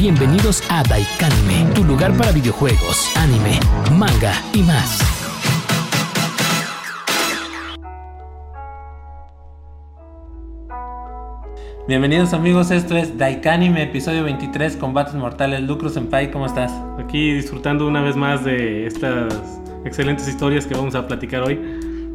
Bienvenidos a Daikanime, tu lugar para videojuegos, anime, manga y más. Bienvenidos amigos, esto es Daikanime, episodio 23, Combates Mortales. Lucro Senpai, ¿cómo estás? Aquí disfrutando una vez más de estas excelentes historias que vamos a platicar hoy.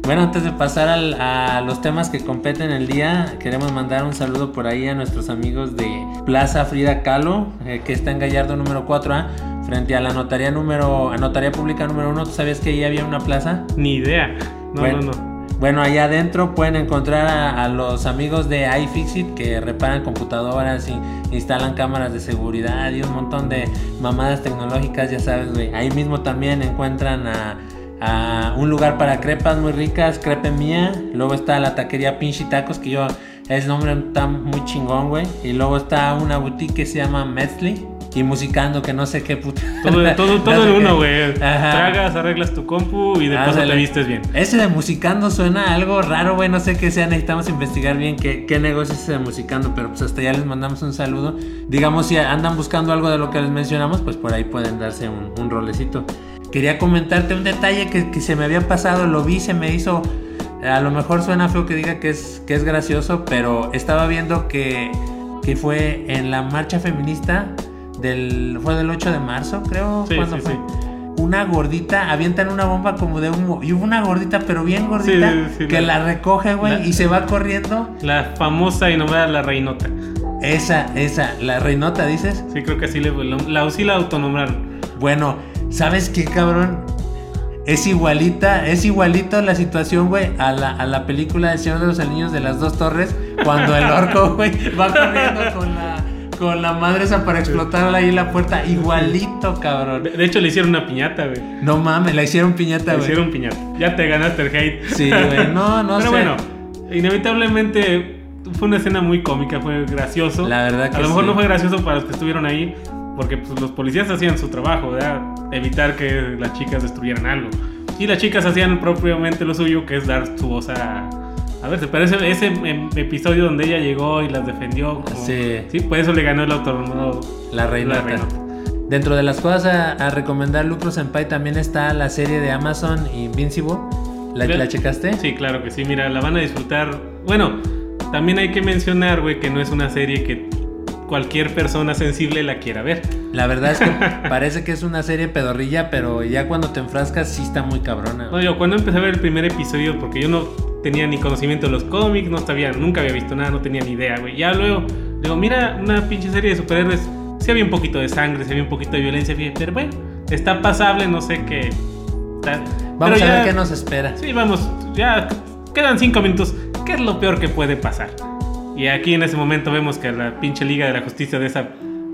Bueno, antes de pasar al- a los temas que competen el día, queremos mandar un saludo por ahí a nuestros amigos de Plaza Frida Kahlo, eh, que está en Gallardo número 4A, frente a la notaría número, a notaría pública número 1. ¿Tú sabías que ahí había una plaza? Ni idea. No, Bueno. no, no. Bueno, allá adentro pueden encontrar a, a los amigos de iFixit que reparan computadoras y instalan cámaras de seguridad y un montón de mamadas tecnológicas, ya sabes, güey. Ahí mismo también encuentran a, a un lugar para crepas muy ricas, crepe mía. Luego está la taquería Pinchi Tacos, que yo, ese nombre está muy chingón, güey. Y luego está una boutique que se llama Metzli. Y musicando, que no sé qué puta. Todo, todo, no todo sé en uno, güey. Tragas, arreglas tu compu y de paso Ándale. te vistes bien. Ese de Musicando suena algo raro, güey. No sé qué sea. Necesitamos investigar bien qué, qué negocio es ese de Musicando. Pero pues hasta ya les mandamos un saludo. Digamos, si andan buscando algo de lo que les mencionamos, pues por ahí pueden darse un, un rolecito. Quería comentarte un detalle que, que se me había pasado. Lo vi, se me hizo. A lo mejor suena feo que diga que es, que es gracioso, pero estaba viendo que, que fue en la marcha feminista del. Fue del 8 de marzo, creo. Sí, ¿Cuándo sí, fue? sí. una gordita, avientan una bomba como de humo. Y hubo una gordita, pero bien gordita, que la- la, recoge, güey, la- y se va corriendo. La famosa y nombrada La Reinota. Esa, esa, la reinota, dices. Sí, creo que así le, la, sí la autonombraron. Bueno, ¿sabes qué, cabrón? Es igualita, es igualito la situación, güey, a la, a la película del Señor de los Anillos de las dos torres, cuando el orco, güey, va corriendo con la, con la madre esa para explotar ahí la puerta. Igualito, cabrón. De, de hecho, le hicieron una piñata, güey. No mames, la hicieron piñata, Le güey. hicieron piñata. Ya te ganaste el hate. Sí, güey, no, no Pero sé. bueno, inevitablemente fue una escena muy cómica, fue gracioso. La verdad que A lo mejor sí. no fue gracioso para los que estuvieron ahí, porque pues, los policías hacían su trabajo, ¿verdad? Evitar que las chicas destruyeran algo. Y las chicas hacían propiamente lo suyo, que es dar su voz a... A ver, pero ese, ese em, episodio donde ella llegó y las defendió, como- Sí. sí, por eso le ganó el autor. La reinota. Dentro de las cosas a, a recomendar Lucro Senpai también está la serie de Amazon Invincible. ¿La, ¿la checaste? Sí, claro que sí, mira, la van a disfrutar. Bueno, también hay que mencionar, güey, que no es una serie que cualquier persona sensible la quiera ver. La verdad es que parece que es una serie pedorrilla, pero ya cuando te enfrascas sí está muy cabrona. No, yo cuando empecé a ver el primer episodio, porque yo no tenía ni conocimiento de los cómics, no sabía, nunca había visto nada, no tenía ni idea, güey. Ya luego, digo, mira, una pinche serie de superhéroes, sí había un poquito de sangre, sí había un poquito de violencia, pero bueno, está pasable, no sé qué. está- Vamos pero a ya- ver qué nos espera. Sí, vamos, ya quedan cinco minutos. ¿Qué es lo peor que puede pasar? Y aquí en ese momento vemos que la pinche Liga de la Justicia de esa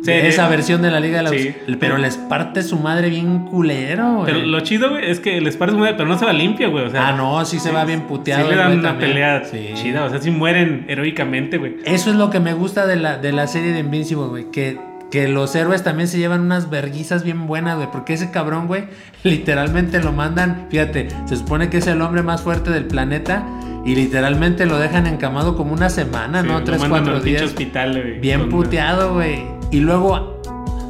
De esa versión de la Liga de la Sí. Pero les parte su madre bien culero, güey. Pero lo chido, güey, es que les parece muy. Pero no se va limpia, güey. O sea, Ah, no, sí se va bien puteado. Sí le dan güey una también. pelea Sí. chida. O sea, sí mueren heroicamente, güey. Eso es lo que me gusta de la, de la serie de Invincible, güey. Que, que los héroes también se llevan unas verguizas bien buenas, güey. Porque ese cabrón, güey, literalmente lo mandan. Fíjate, se supone que es el hombre más fuerte del planeta. Y literalmente lo dejan encamado como una semana, Sí, ¿no? Tres, cuatro días. hospital, güey, Bien puteado, güey. Y luego,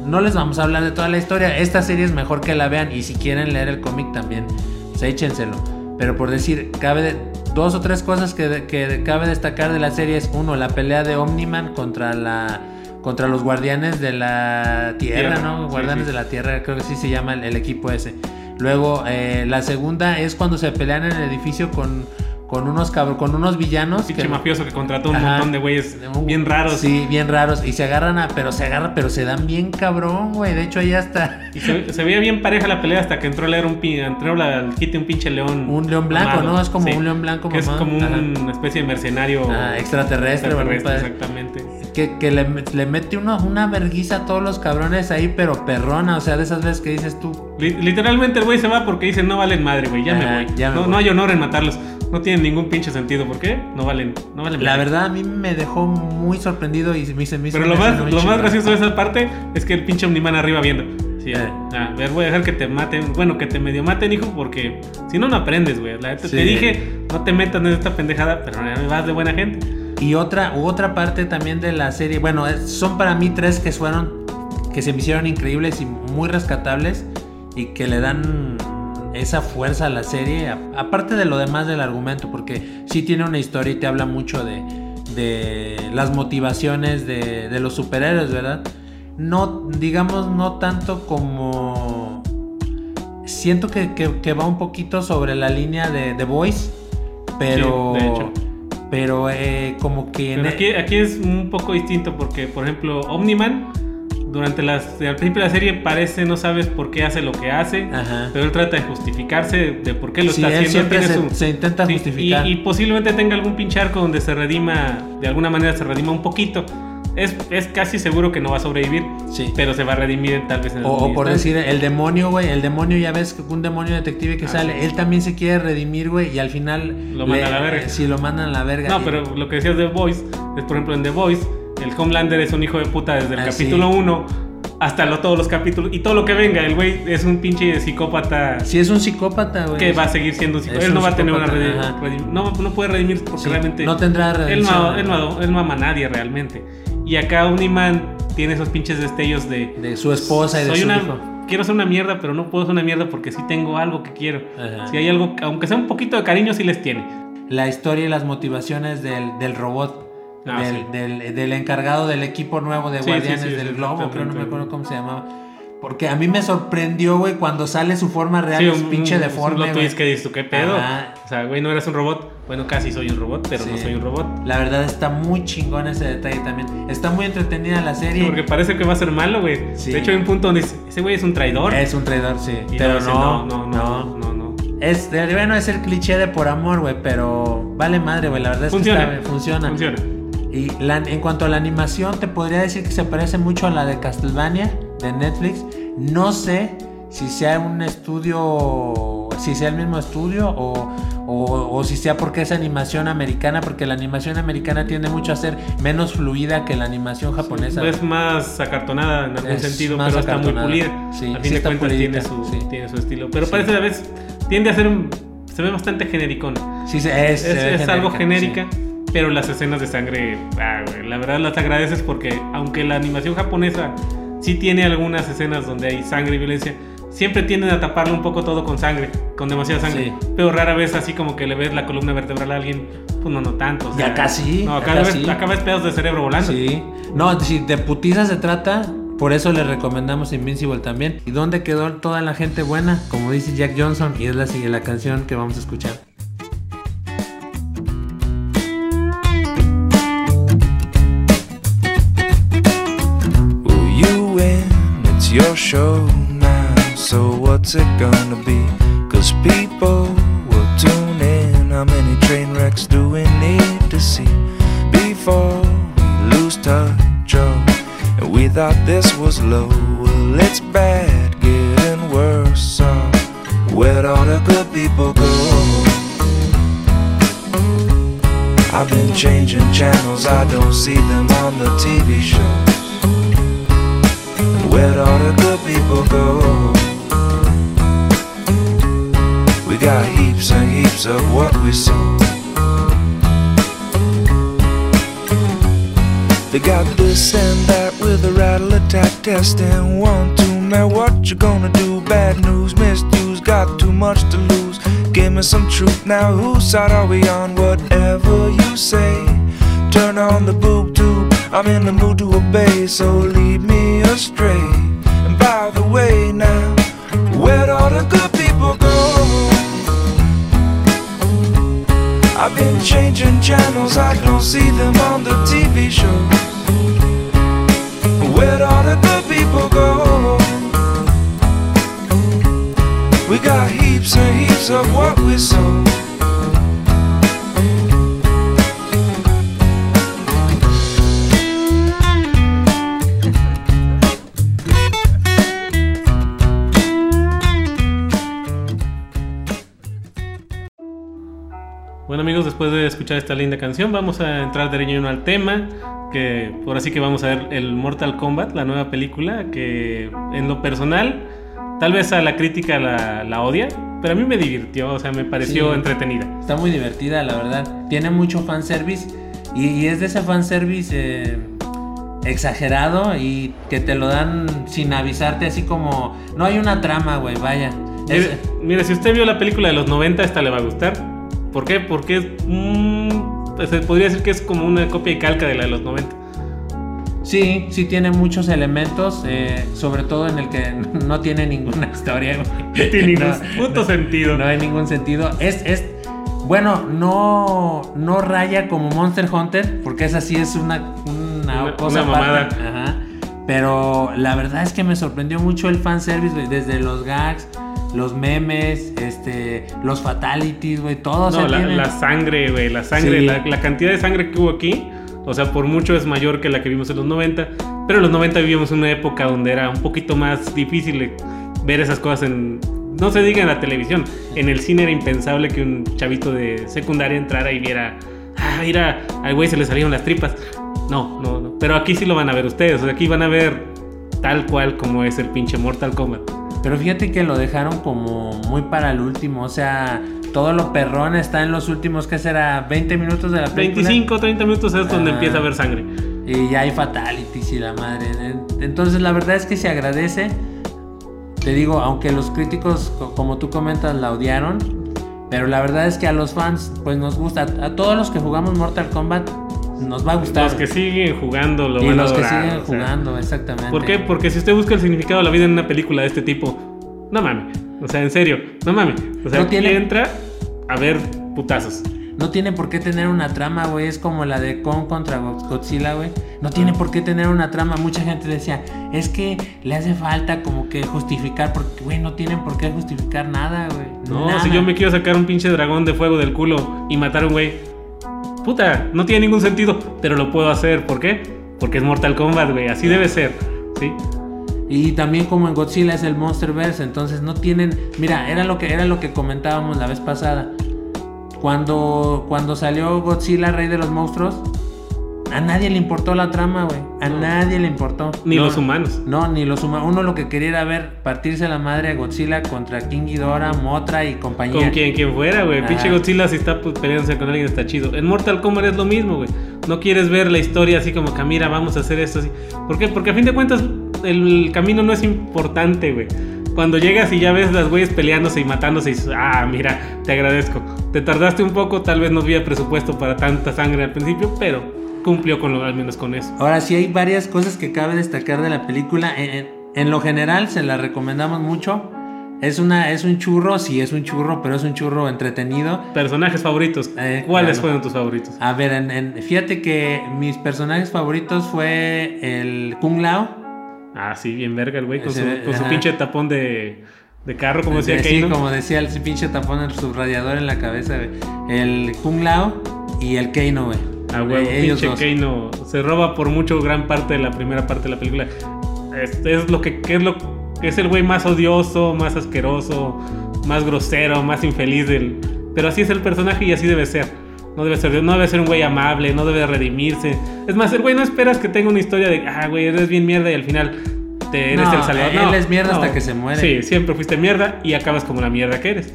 no les vamos a hablar de toda la historia. Esta serie es mejor que la vean. Y si quieren leer el cómic también, pues échenselo. Pero por decir, cabe de- dos o tres cosas que, que cabe destacar de la serie es uno, la pelea de Omniman contra la contra los guardianes de la tierra, Tierra, ¿no? sí, Guardianes sí. de la tierra, creo que sí se llama el, el equipo ese. Luego, eh, la segunda es cuando se pelean en el edificio con, con unos cabr- con unos villanos. Pinche mafioso que contrató un Ajá. montón de güeyes bien raros. Sí, bien raros. Y se agarran a. Pero se agarran, pero se dan bien cabrón, güey. De hecho, ahí hasta. Y se, se veía bien pareja la pelea hasta que entró a leer un entró la- al quite un pinche león. Un león blanco. ¿no? Es como Sí. un león blanco Que es como Ajá. una especie de mercenario. Ah, extraterrestre, exactamente. Que, que le, le mete uno, una verguiza a todos los cabrones ahí, pero perrona. O sea, de esas veces que dices tú. Li- Literalmente el güey se va porque dice no valen madre, güey, ya me voy. ya me no, voy. no hay honor en matarlos. No tienen ningún pinche sentido. ¿Por qué? No valen, no valen La verdad, a mí me dejó muy sorprendido y me, se me hizo Pero lo una más, lo más gracioso de esa parte es que el pinche Omniman arriba viendo. Sí, Eh. a ver, voy a dejar que te maten. Bueno, que te medio maten, hijo, porque si no, no aprendes, güey. La neta, Sí. Te dije, no te metas en esta pendejada, pero no vas de buena gente. Y otra, otra parte también de la serie, bueno, son para mí tres que fueron que se me hicieron increíbles y muy rescatables y que le dan esa fuerza a la serie, a- aparte de lo demás del argumento, porque sí tiene una historia y te habla mucho de, de las motivaciones de, de los superhéroes, ¿verdad? No, digamos, no tanto como... Siento que, que- que va un poquito sobre la línea de The Voice, pero... Sí, de hecho. Pero eh, como que... Pero e- aquí, aquí es un poco distinto porque, por ejemplo, Omniman, durante las, al principio de la serie parece no sabes por qué hace lo que hace, Ajá. pero él trata de justificarse de por qué lo Sí, está él haciendo. siempre se- se intenta sí, justificar. Y, y posiblemente tenga algún pinche arco donde se redima, de alguna manera se redima un poquito. Es, es casi seguro que no va a sobrevivir, Sí. pero se va a redimir tal vez en O, algún o por decir, el demonio, güey, el demonio ya ves que un demonio detective que sale, él también se quiere redimir, güey, y al final... Lo manda a la verga. Sí, lo mandan a la verga. No, Y- pero lo que decías de The Voice es, por ejemplo, en The Voice, el Homelander es un hijo de puta desde el Ah, capítulo 1 hasta lo- todos los capítulos. Y todo lo que venga, el güey es un pinche psicópata Sí, es un psicópata, güey. que va a seguir siendo un psicópata. Él no va a tener una redim- no, no puede redimirse porque Sí, realmente. no tendrá él redención. no, él, no, él no ama a nadie realmente. Y acá Uniman tiene esos pinches destellos de. De su esposa y de soy su una, hijo. Quiero ser una mierda, pero no puedo ser una mierda porque sí tengo algo que quiero. Ajá. Si hay algo, aunque sea un poquito de cariño, sí les tiene. La historia y las motivaciones del, del robot. Ah, del, sí. del- del encargado del equipo nuevo de Sí, Guardianes sí, del Globo, creo, no me acuerdo cómo se llamaba. Porque a mí me sorprendió, güey, cuando sale su forma real, Sí, es un- pinche deforme, Un twist que dices tú, ¿qué pedo? Ajá. O sea, güey, no eres un robot. Bueno, casi soy un robot, pero no Sí. soy un robot. La verdad está muy chingón ese detalle también. Está muy entretenida la Sí, serie. porque parece que va a ser malo, güey. Sí. De hecho, hay un punto donde dice, ese güey es un traidor. Es un traidor, sí. Y pero dice, no, no, no, no, no, no. Es, bueno, es el cliché de por amor, güey, pero vale madre, güey. La verdad es Funciona. que está- funciona. Funciona. Y la- en cuanto a la animación, te podría decir que se parece mucho a la de Castlevania de Netflix. No sé si sea un estudio, si sea el mismo estudio o, o- o si sea porque es animación americana, porque la animación americana tiende mucho a ser menos fluida que la animación japonesa. Es más acartonada en algún Es sentido, pero está muy pulida. Sí, a sí fin de cuentas tiene su, sí. tiene su estilo. Pero Sí. parece a veces tiende a ser se ve bastante genericón. Sí, es, Es, se ve es algo genérica, genérica, pero las escenas de sangre, ah, güey, la verdad las agradeces porque aunque la animación japonesa sí tiene algunas escenas donde hay sangre y violencia, siempre tienden a taparlo un poco todo con sangre, con demasiada sangre. Sí. Pero rara vez así como que le ves la columna vertebral a alguien, pues no, no tanto. o Y acá sí, No, acá, ves, acá ves pedazos de cerebro volando. Sí. No, si de putiza se trata, por eso le recomendamos Invincible también. ¿Y dónde quedó toda la gente buena? Como dice Jack Johnson, y es la, la canción que vamos a escuchar. Show now. So what's it gonna be? Cause people will tune in. How many train wrecks do we need to see before we lose touch? Oh, and we thought this was low. Well, it's bad, getting worse. So where'd all the good people go? I've been changing channels, I don't see them on the TV shows. Where'd all the good people go? We got heaps and heaps of what we sow. They got this and that with a rattle attack test and one, two, man, what you gonna do? Bad news, misused, got too much to lose. Give me some truth now, whose side are we on? Whatever you say, turn on the boob tube. I'm in the mood to obey, so lead me astray. And by the way, now, where'd all the good people go? I've been changing channels, I don't see them on the TV shows. Where'd all the good people go? We got heaps and heaps of what we sow. Después de escuchar esta linda canción, vamos a entrar de lleno al tema, que ahora sí que vamos a ver el Mortal Kombat, la nueva película, que en lo personal, tal vez a la crítica la, la odia, pero a mí me divirtió, o sea, me pareció Sí. entretenida. Está muy divertida, la verdad. Tiene mucho fanservice. Y, y es de ese fanservice. eh, exagerado y que te lo dan sin avisarte, así como. No hay una trama, güey, vaya. Es- Mire, mire, si usted vio la película de los 90, esta le va a gustar. ¿Por qué? Porque es. mm, pues, se podría decir que es como una copia y calca de la de los 90. Sí, sí tiene muchos elementos, eh, sobre todo en el que no tiene ninguna historia. No tiene ningún No, puto sentido. No hay ningún sentido. Es, es, bueno, no, no raya como Monster Hunter, porque esa sí es una, una, Una- cosa una mamada. Ajá. Pero la verdad es que me sorprendió mucho el fanservice, desde los gags, los memes, este, los fatalities, güey, todo. No, la, la sangre, güey, la sangre, Sí. la, la cantidad de sangre que hubo aquí, o sea, por mucho es mayor que la que vimos en los 90, pero en los 90 vivíamos una época donde era un poquito más difícil ver esas cosas en... No se diga en la televisión, en el cine era impensable que un chavito de secundaria entrara y viera, ah, mira, al güey se le salieron las tripas. No, no, no, pero aquí sí lo van a ver ustedes, o sea, aquí van a ver tal cual como es el pinche Mortal Kombat. Pero fíjate que lo dejaron como muy para el último, o sea, todo lo perrón está en los últimos, ¿qué será? 20 minutos de la película. 25, 30 minutos es donde Ah. empieza a haber sangre. Y ya hay fatalities y la madre. Entonces la verdad es que se agradece. Te digo, aunque los críticos, co- como tú comentas, la odiaron. Pero la verdad es que a los fans, pues nos gusta. A todos los que jugamos Mortal Kombat, nos va a gustar. Los que siguen jugando lo y van a los que siguen sea. jugando, exactamente. ¿Por qué? Porque si usted busca el significado de la vida en una película de este tipo, no mames. O sea, en serio, no mames. O sea, No aquí tiene- entra a ver putazos. No tiene por qué tener una trama, güey. Es como la de Kong contra Go- Godzilla, güey. No tiene por qué tener una trama. Mucha gente decía, es que le hace falta como que justificar, porque, güey, no tienen por qué justificar nada, güey. No, Nada. si yo me quiero sacar un pinche dragón de fuego del culo y matar a un güey. Puta, no tiene ningún sentido, pero lo puedo hacer. ¿Por qué? Porque es Mortal Kombat, güey. Así debe ser. ¿Sí? Y también como en Godzilla es el Monsterverse, entonces no tienen, mira, era lo que era lo que comentábamos la vez pasada. Cuando cuando salió Godzilla Rey de los Monstruos, a nadie le importó la trama, güey. A No. nadie le importó. Ni No, los humanos. No, ni los humanos. Uno lo que quería era ver partirse la madre a Godzilla contra King Ghidorah, Motra y compañía. Con quien, quien fuera, güey. Pinche Godzilla si está pues, peleándose con alguien está chido. En Mortal Kombat es lo mismo, güey. No quieres ver la historia así como que, mira, vamos a hacer esto así. ¿Por qué? Porque a fin de cuentas el camino no es importante, güey. Cuando llegas y ya ves las güeyes peleándose y matándose y dices, ah, mira, te agradezco. Te tardaste un poco, tal vez no había presupuesto para tanta sangre al principio, pero cumplió con lo, al menos con eso. Ahora sí hay varias cosas que cabe destacar de la película. En, en- en lo general se la recomendamos mucho. Es una es un churro, sí es un churro, pero es un churro entretenido. Personajes favoritos. Eh, ¿Cuáles claro. fueron tus favoritos? A ver, en- fíjate que mis personajes favoritos fue el Kung Lao. Ah, sí, bien verga el güey, con, su, con su pinche tapón de, de carro, como decía sí, como decía el pinche tapón el subrayador en la cabeza. El Kung Lao y el Keino, güey. Ah, huevo, pinche. Kano se roba por mucho gran parte de la primera parte de la película. Es, es lo que, que es lo es el güey más odioso, más asqueroso, más grosero, más infeliz del. Pero así es el personaje y así debe ser. No debe ser, no debe ser un güey amable, no debe redimirse. Es más, el güey no esperas que tenga una historia de, ah, güey, eres bien mierda y al final te eres No, el salvador. él No, es mierda no. hasta que se muere. Sí, siempre fuiste mierda y acabas como la mierda que eres.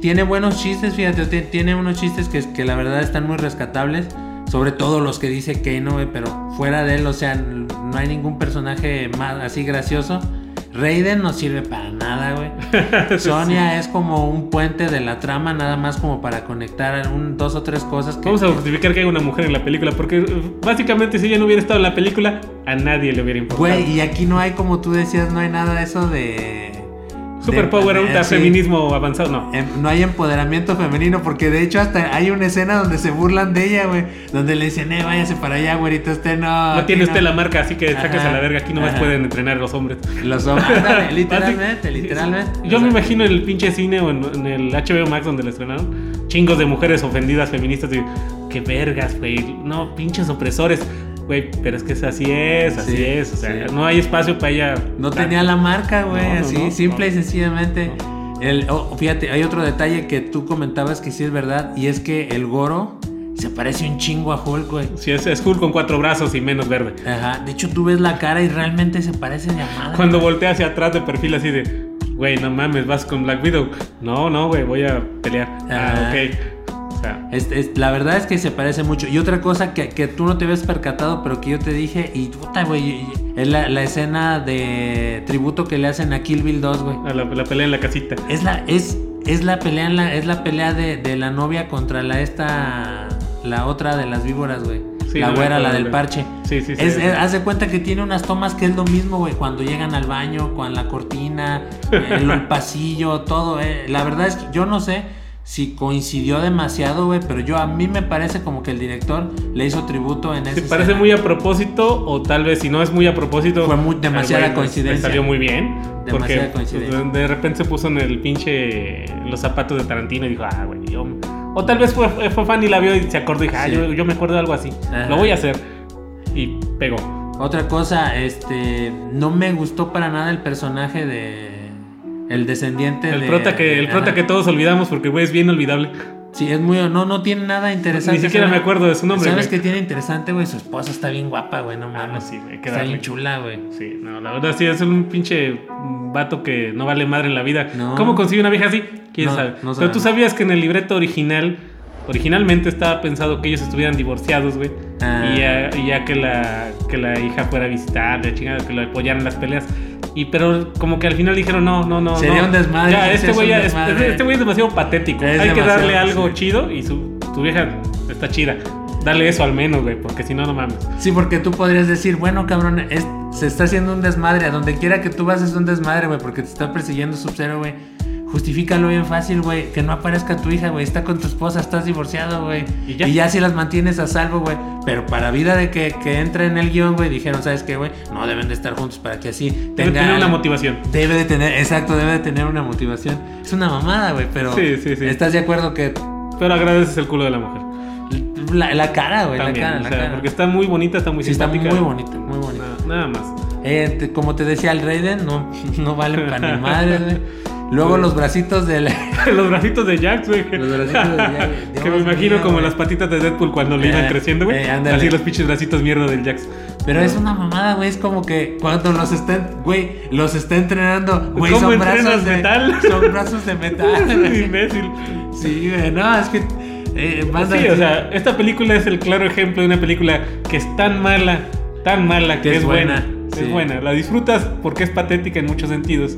Tiene buenos chistes, fíjate, ti- tiene unos chistes que, que la verdad están muy rescatables. Sobre todo los que dice Keino, güey, pero fuera de él, o sea, no hay ningún personaje más así gracioso. Raiden no sirve para nada, güey. Sonia es como un puente de la trama, nada más como para conectar un, dos o tres cosas que, Vamos a justificar que hay una mujer en la película, porque eh, básicamente si ella no hubiera estado en la película, a nadie le hubiera importado. Güey, y aquí no hay, como tú decías, no hay nada de eso de. Superpower, ahorita sí. feminismo avanzado, no. Em, No hay empoderamiento femenino porque de hecho hasta hay una escena donde se burlan de ella, güey. Donde le dicen, eh, váyase para allá, güerita, usted no. No tiene usted la marca, así que sáquese a la verga. Aquí nomás ajá. pueden entrenar los hombres. Los hombres, ándale, literalmente, literalmente. Yo O me imagino en el pinche cine o en, en el HBO Max donde la estrenaron, chingos de mujeres ofendidas feministas. Y, qué vergas, güey. No, pinches opresores. Güey, pero es que es así es, así Sí, es. O sea, sí. no hay espacio para ella. No tenía la marca, güey, No, no, así, no, simple y sencillamente. El, oh, fíjate, hay otro detalle que tú comentabas que sí es verdad, y es que el Goro se parece un chingo a Hulk, güey. Si es, es Hulk con cuatro brazos y menos verde. Ajá, de hecho tú ves la cara y realmente se parece de a madre. Cuando voltea hacia atrás de perfil así de, güey, no mames, vas con Black Widow. No, no, güey, voy a pelear. Ah, ok. O sea, Es- es- la verdad es que se parece mucho. Y otra cosa que, que tú no te habías percatado, pero que yo te dije, y puta, güey, es la, la escena de tributo que le hacen a Kill Bill 2, güey. La, la pelea en la casita. Es la, es, es la pelea, en la, es la pelea de, de la novia contra la esta, la otra de las víboras, güey. Sí, la no güera, la del parche. Sí, sí, sí. Es, es- haz de cuenta que tiene unas tomas que es lo mismo, güey. Cuando llegan al baño, con la cortina, el, el pasillo, todo. eh. La verdad es que yo no sé si coincidió demasiado, güey. Pero yo a mí me parece como que el director le hizo tributo en ese. ¿Te parece muy a propósito o tal vez si no es muy a propósito? Fue muy- demasiada coincidencia. le salió muy bien. Demasiada porque coincidencia. pues, de repente se puso en el pinche los zapatos de Tarantino y dijo, ah, güey, yo... O tal vez fue, fue fan y la vio y se acordó y dijo, ah, Sí. yo, yo me acuerdo de algo así. Ajá. Lo voy a hacer. Y pegó. Otra cosa, este, no me gustó para nada el personaje de el descendiente El de prota que, el prota que todos olvidamos porque, güey, es bien olvidable. Sí, es muy no no tiene nada interesante. Ni siquiera ¿sabes? me acuerdo de su nombre, ¿Sabes qué tiene interesante, güey? Su esposa está bien guapa, güey, no Ah, mames. no, sí, güey, Está darle. bien chula, güey. Sí, no, la verdad sí, es un pinche vato que no vale madre en la vida. No. ¿Cómo consigue una vieja así? ¿Quién No, sabe? no Pero tú sabías que en el libreto original, originalmente estaba pensado que ellos estuvieran divorciados, güey. Ah. Y, ya, y ya que la, que la hija fuera a visitar, la chingada, que lo apoyaran en las peleas. Y pero como que al final dijeron, no, no, no. Sería no. un desmadre, Ya, este es güey es, este es demasiado patético. Es Hay que demasiado, darle algo sí. chido y su, tu vieja está chida. Dale eso al menos, güey, porque si no, no mames. Sí, porque tú podrías decir, bueno, cabrón, es- se está haciendo un desmadre. A donde quiera que tú vas es un desmadre, güey, porque te está persiguiendo Sub-Zero, güey. Justifícalo bien fácil, güey. Que no aparezca tu hija, güey. Está con tu esposa, estás divorciado, güey. Y ya. si las mantienes a salvo, güey. Pero para vida de que, que entre en el guion, güey, dijeron, ¿sabes qué, güey? No deben de estar juntos para que así Debe tenga tener una motivación. Debe de tener, exacto, debe de tener una motivación. Es una mamada, güey, pero Sí, sí, sí. ¿estás de acuerdo que Pero agradeces el culo de la mujer. la, la cara, güey, la cara, o la cara. porque está muy bonita, está muy Sí, está simpática. muy bonita, muy bonita. Nada, nada más. Eh, te- como te decía el Raiden, no, no vale para ni madre, güey. Luego los bracitos del. Los bracitos de Jax, güey. Los bracitos de Jax, Dios que me imagino como las patitas de Deadpool cuando le Eh, iban creciendo, güey. eh. Así los pinches bracitos mierda del Jax. Pero es una mamada, güey. Es como que cuando los están, güey, los está entrenando, güey, ¿Cómo son entrenas brazos de metal? Son brazos de metal, Es imbécil. Sí, güey, no, es que. Eh, Sí, o sea, esta película es el claro ejemplo de una película que es tan mala, tan mala, que, Que es es buena. buena, Es buena. La disfrutas porque es patética en muchos sentidos.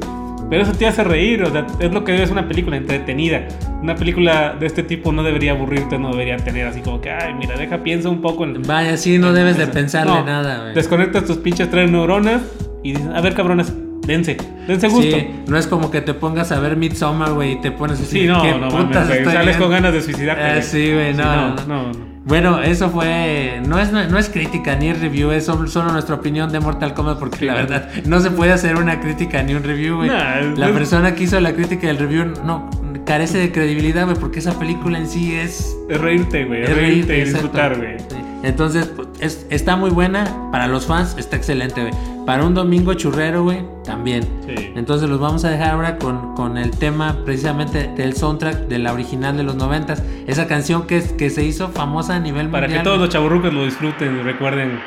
Pero eso te hace reír, o sea, es lo que es una película entretenida. Una película de este tipo no debería aburrirte, no debería tener así como que, ay, mira, deja, piensa un poco en... Vaya, sí, no debes de pensarle No, nada, güey. Desconectas tus pinches tres neuronas y dices, a ver, cabrones, dense, dense gusto. Sí, no es como que te pongas a ver Midsommar, güey, y te pones así. Sí, no, ¿qué no, mames, sales viendo? con ganas de suicidarte. Güey. sí, güey, no, no. no, no. Bueno, eso fue. No es, no es crítica ni review, es solo, nuestra opinión de Mortal Kombat, porque Sí, la verdad no se puede hacer una crítica ni un review, güey. La persona que hizo la crítica y el review no carece de credibilidad, güey, porque esa película en sí es. Es reírte, güey, es reírte y exacto. disfrutar, güey. Entonces, pues, es- está muy buena. Para los fans, está excelente, güey. Para un domingo churrero, güey, también. Sí. Entonces los vamos a dejar ahora con, con el tema precisamente del soundtrack de la original de los noventas. Esa canción que, es- que se hizo famosa a nivel Para mundial. que todos los chaburrucos lo disfruten y recuerden.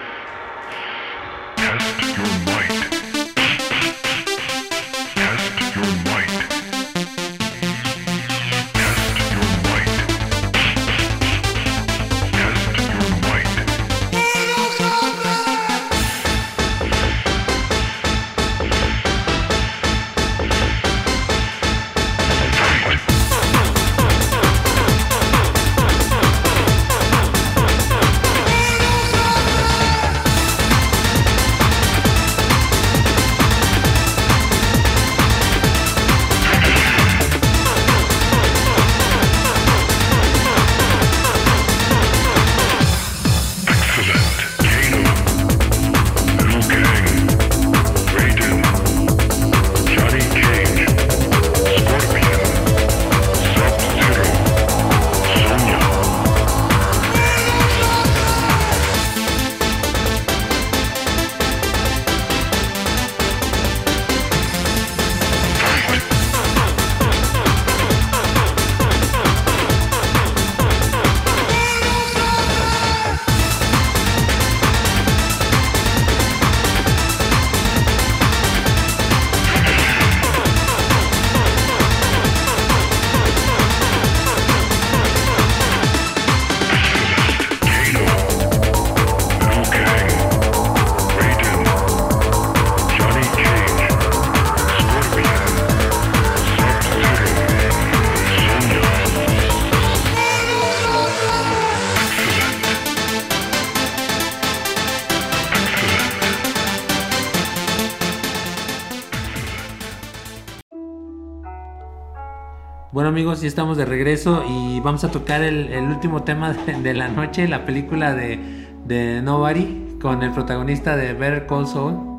Bueno amigos, ya estamos de regreso y vamos a tocar el, último tema de, de la noche, la película de, de Nobody, con el protagonista de Better Call Saul.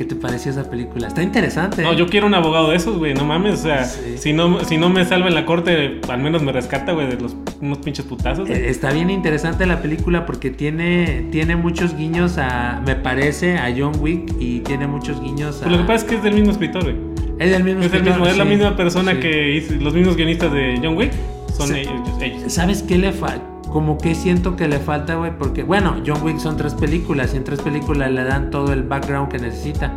¿Qué te pareció esa película? Está interesante. No, yo quiero un abogado de esos, güey, no mames, o sea, Sí. si, no, si no me salva en la corte, al menos me rescata, güey, de los unos pinches putazos. Eh, Está bien interesante la película porque tiene, tiene muchos guiños a, me parece, a John Wick y tiene muchos guiños a... Pues lo que pasa es que es del mismo escritor, güey. es del mismo Es, escritor, mismo, es la misma persona sí. que hizo, los mismos guionistas de John Wick, son ellos. ellos. ¿Sabes qué le falta? Como que siento que le falta, güey, porque, bueno, John Wick son tres películas y en tres películas le dan todo el background que necesita.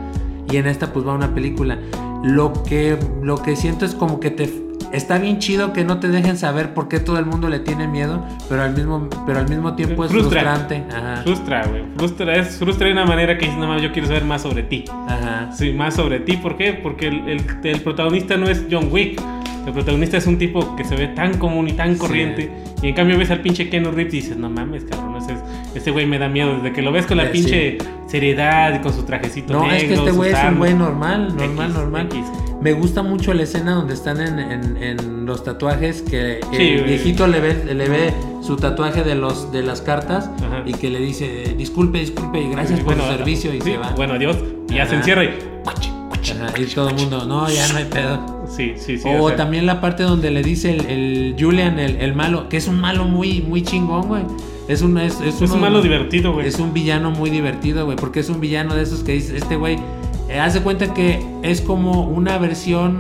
Y en esta, pues va una película. Lo que, lo que siento es como que te. Está bien chido que no te dejen saber por qué todo el mundo le tiene miedo, pero al mismo, pero al mismo tiempo es Frustra. frustrante. Ajá. Frustra, güey. Frustra, es frustra de una manera que dices, no mames, yo quiero saber más sobre ti. Ajá. Sí, más sobre ti. ¿Por qué? Porque el, el- el protagonista no es John Wick. El protagonista es un tipo que se ve tan común y tan Sí. corriente. Y en cambio ves al pinche Keanu Reeves y dices, no mames, cabrón, ese, es- ese güey me da miedo. Desde que lo ves con la Eh, pinche seriedad y con su trajecito No, negro. es que este güey es un güey normal, normal, X, normal. X. Me gusta mucho la escena donde están en, en- en los tatuajes, que Sí, el viejito le ve, le ve su tatuaje de los de las cartas Ajá. y que le dice, disculpe, disculpe y gracias por Bueno, su servicio y se va. Bueno, adiós. Y ya se encierra y. Ajá, y todo el mundo, no, ya no hay pedo. Sí, sí, sí. o o sea, también la parte donde le dice el, el Julian, el, el malo, que es un malo muy, muy chingón, güey. Es un, es, es Es uno- un malo divertido, güey. Es un villano muy divertido, güey, porque es un villano de esos que dice, este güey, eh, hace cuenta que es como una versión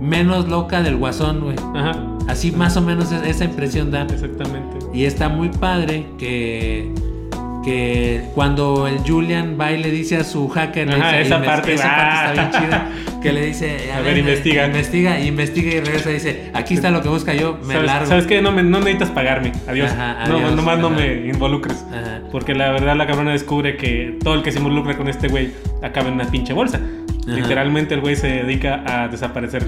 menos loca del guasón, güey. Ajá, Así más o menos es- esa impresión da. exactamente. Y está muy padre que, que cuando el Julian va y le dice a su hacker, Ajá, dice- esa parte, esa ah. parte está bien chida, que le dice, A ver, investiga. investiga, y investiga y regresa y dice, aquí está lo que busca yo, me ¿Sabes, largo. ¿Sabes qué? No, me- no necesitas pagarme. Adiós. Ajá, no, adiós. nomás no me involucres. Ajá. Porque la verdad la cabrona descubre que todo el que se involucra con este güey acaba en una pinche bolsa. Literalmente el güey se dedica a desaparecer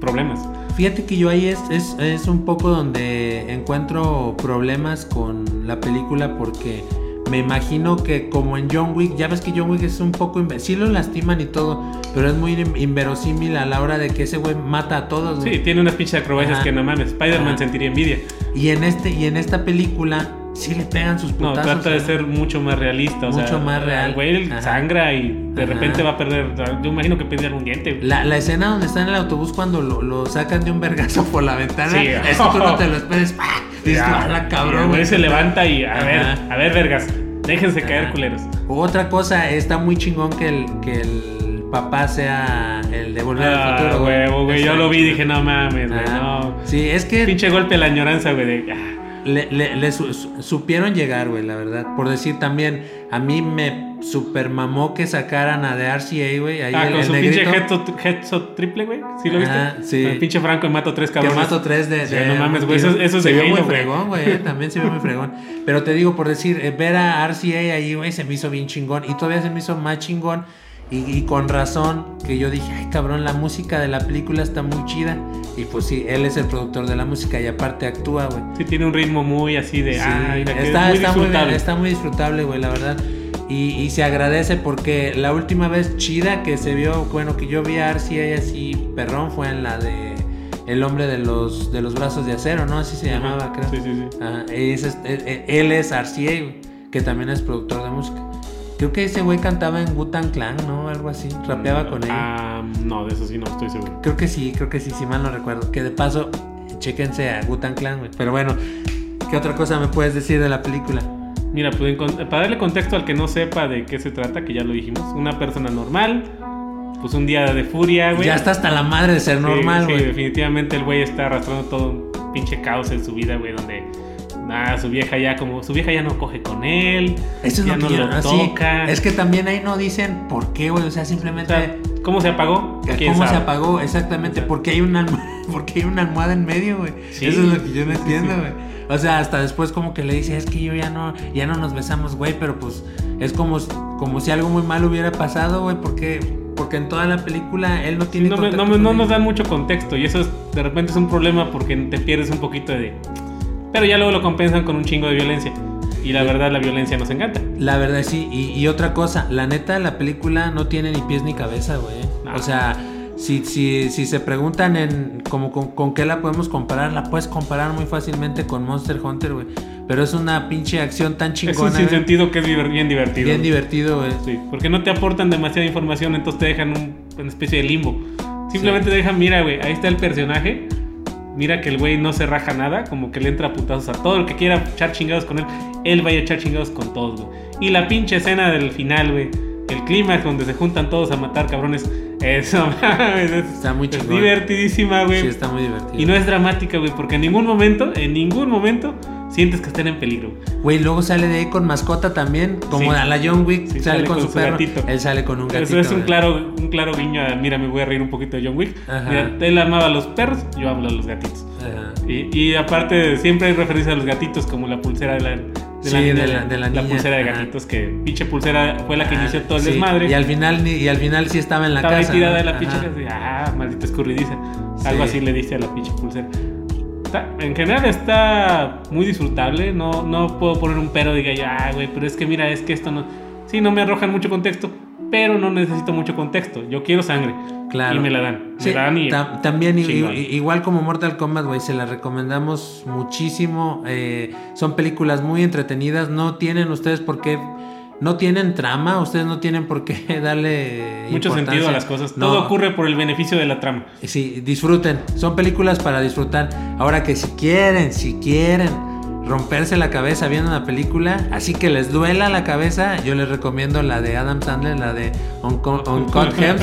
problemas. Fíjate que yo ahí es, es, es un poco donde encuentro problemas con la película porque me imagino que como en John Wick, ya ves que John Wick es un poco... Sí lo lastiman y todo, pero es muy in- inverosímil a la hora de que ese güey mata a todos. Sí, tiene unas pinches acrobacias que no mames. Spider-Man sentiría envidia. Y en este y en esta película sí le pegan sus No, putazos. trata de ser mucho más realista. O Mucho sea, más real. El güey sangra y de Ajá. repente va a perder. Yo imagino que perder un diente. La, la escena donde está en el autobús cuando lo, lo sacan de un vergazo por la ventana, Sí. eso tú no te lo esperes. ¡pah! Dices, Ya, "Ala, y el cabrón! güey se levanta y a Ajá. ver, a ver, vergas. Déjense caer, culeros. Otra cosa, está muy chingón que el, que el papá sea el de Volver al Ah, Futuro. huevo, güey. Yo lo vi y dije, no mames, güey, no. Sí, es que Pinche golpe a la añoranza, güey. De, ah, le, le- le su- su- supieron llegar, güey, la verdad. Por decir también, a mí me super mamó que sacaran a de RCA, güey. Ahí ah, el, con el su negrito. pinche headshot, headshot triple, güey. ¿Sí lo viste? Sí. El pinche Franco y mato tres Que cabrones. mato tres de. Sí, de- no mames, güey, eso- eso es se vio muy fregón, güey. También se vio muy fregón. Pero te digo, por decir, eh, ver a RCA ahí, güey, se me hizo bien chingón. Y todavía se me hizo más chingón. Y, y con razón, que yo dije, ay cabrón, la música de la película está muy chida. Y pues sí, él es el productor de la música y aparte actúa, güey. Sí, tiene un ritmo muy así de. Sí, que está, es muy está, muy bien, disfrutable. está muy disfrutable, güey, la verdad. Y, y se agradece porque la última vez chida que se vio, bueno, que yo vi a RCA así perrón fue en la de El hombre de los, de los brazos de acero, ¿no? Así se Ajá. llamaba, creo. Sí, sí, sí. Ajá, es- eh, eh, él es RCA, que también es productor de música. Creo que ese güey cantaba en Wu-Tang Clan, ¿no? Algo así. Rapeaba con él. Ah, no, de eso sí no estoy seguro. Creo que sí, creo que sí, si mal no recuerdo. Que de paso, chéquense a Wu-Tang Clan, güey. Pero bueno, ¿qué otra cosa me puedes decir de la película? Mira, pues, para darle contexto al que no sepa de qué se trata, que ya lo dijimos, una persona normal, pues un día de furia, güey. Ya está hasta la madre de ser Sí, normal, sí, güey. definitivamente el güey está arrastrando todo un pinche caos en su vida, güey, donde nada, su vieja ya como su vieja ya no coge con él, Eso es ya lo no que yo lo así, toca. Es que también ahí no dicen por qué, güey. O sea, O simplemente. sea, ¿cómo se apagó? ¿Quién ¿Cómo se sabe? apagó? Exactamente. Porque hay una almohada, porque hay una almohada en medio, güey. Sí. Eso es lo que yo no Sí, sí, entiendo, sí. güey. O sea, hasta después como que le dice, es que yo ya no, ya no nos besamos, güey, pero pues es como, como si algo muy malo hubiera pasado, güey, porque, porque en toda la película él no Sí, tiene no, me- no me- no nos dan mucho contexto y eso es, de repente es un problema porque te pierdes un poquito de... Pero ya luego lo compensan con un chingo de violencia. Y la verdad la violencia nos encanta. La verdad sí, y, y otra cosa, la neta la película no tiene ni pies ni cabeza, güey. No. O sea, Si, si, si se preguntan en como con, con qué la podemos comparar, la puedes comparar muy fácilmente con Monster Hunter, güey. Pero es una pinche acción tan Es un chingona. güey. sinsentido que es bien divertido. Bien divertido, güey. Sí, porque no te aportan demasiada información, entonces te dejan un- una especie de limbo. Simplemente te dejan, mira, güey, ahí está el personaje. Mira que el güey no se raja nada, como que le entra a putazos a todo el que quiera echar chingados con él. Él vaya a echar chingados con todos, güey. Y la pinche escena del final, güey. El clímax donde se juntan todos a matar cabrones. Eso, mames, es, Está muy es chingón. divertidísima, güey. Sí, está muy divertido. y no es dramática, güey, porque en ningún momento, en ningún momento, sientes que estén en peligro. Güey, luego sale de ahí con mascota también, como Sí. a la John Wick, Sí, sale, con, su, perro. gatito. Él sale con un gatito. Eso es un claro, un claro guiño a, mira, me voy a reír un poquito de John Wick. Ajá. Mira, él amaba a los perros, yo amo a los gatitos. Ajá. Y, y aparte, siempre hay referencia a los gatitos como la pulsera de la, de Sí, la, de la- de la niña, pulsera de gatitos, que pinche pulsera fue la que Ah, inició todo el sí, desmadre. Y al final ni- y al final sí estaba en la Estaba casa. tirada ¿no? de la pinche casa ah, maldita escurridiza. Algo Sí. así le dice a la pinche pulsera. Está- en general está muy disfrutable. No, no puedo poner un pero diga ya, ah, güey, pero es que mira, es que esto no. Sí, no me arrojan mucho contexto, pero no necesito mucho contexto. Yo quiero sangre. Claro. Y me la dan. Sí, me la dan y. tam- también chingón. igual como Mortal Kombat, güey, se la recomendamos muchísimo. eh, son películas muy entretenidas. No tienen ustedes por qué, no tienen trama. Ustedes no tienen por qué darle mucho sentido a las cosas. No, Todo ocurre por el beneficio de la trama. Sí, disfruten. Son películas para disfrutar. Ahora que si quieren, si quieren romperse la cabeza viendo una película, así que les duela la cabeza, yo les recomiendo la de Adam Sandler, la de Uncut Gems.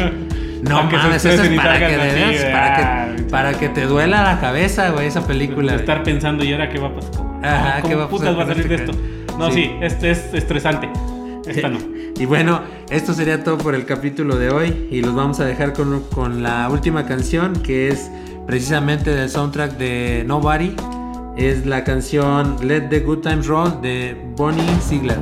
No mames, esa es para que, veras, de, para, ah, que, para que te duela la cabeza, güey, esa película. De estar pensando, ¿y ahora qué va a pasar? ¿Cómo, Ajá, cómo ¿qué va a putas pasar va a salir de esto? No, Sí. sí, este es estresante. Esta no. Y bueno, esto sería todo por el capítulo de hoy y los vamos a dejar con, con la última canción que es precisamente del soundtrack de Nobody. Es la canción Let the Good Times Roll de Bonnie Ziegler.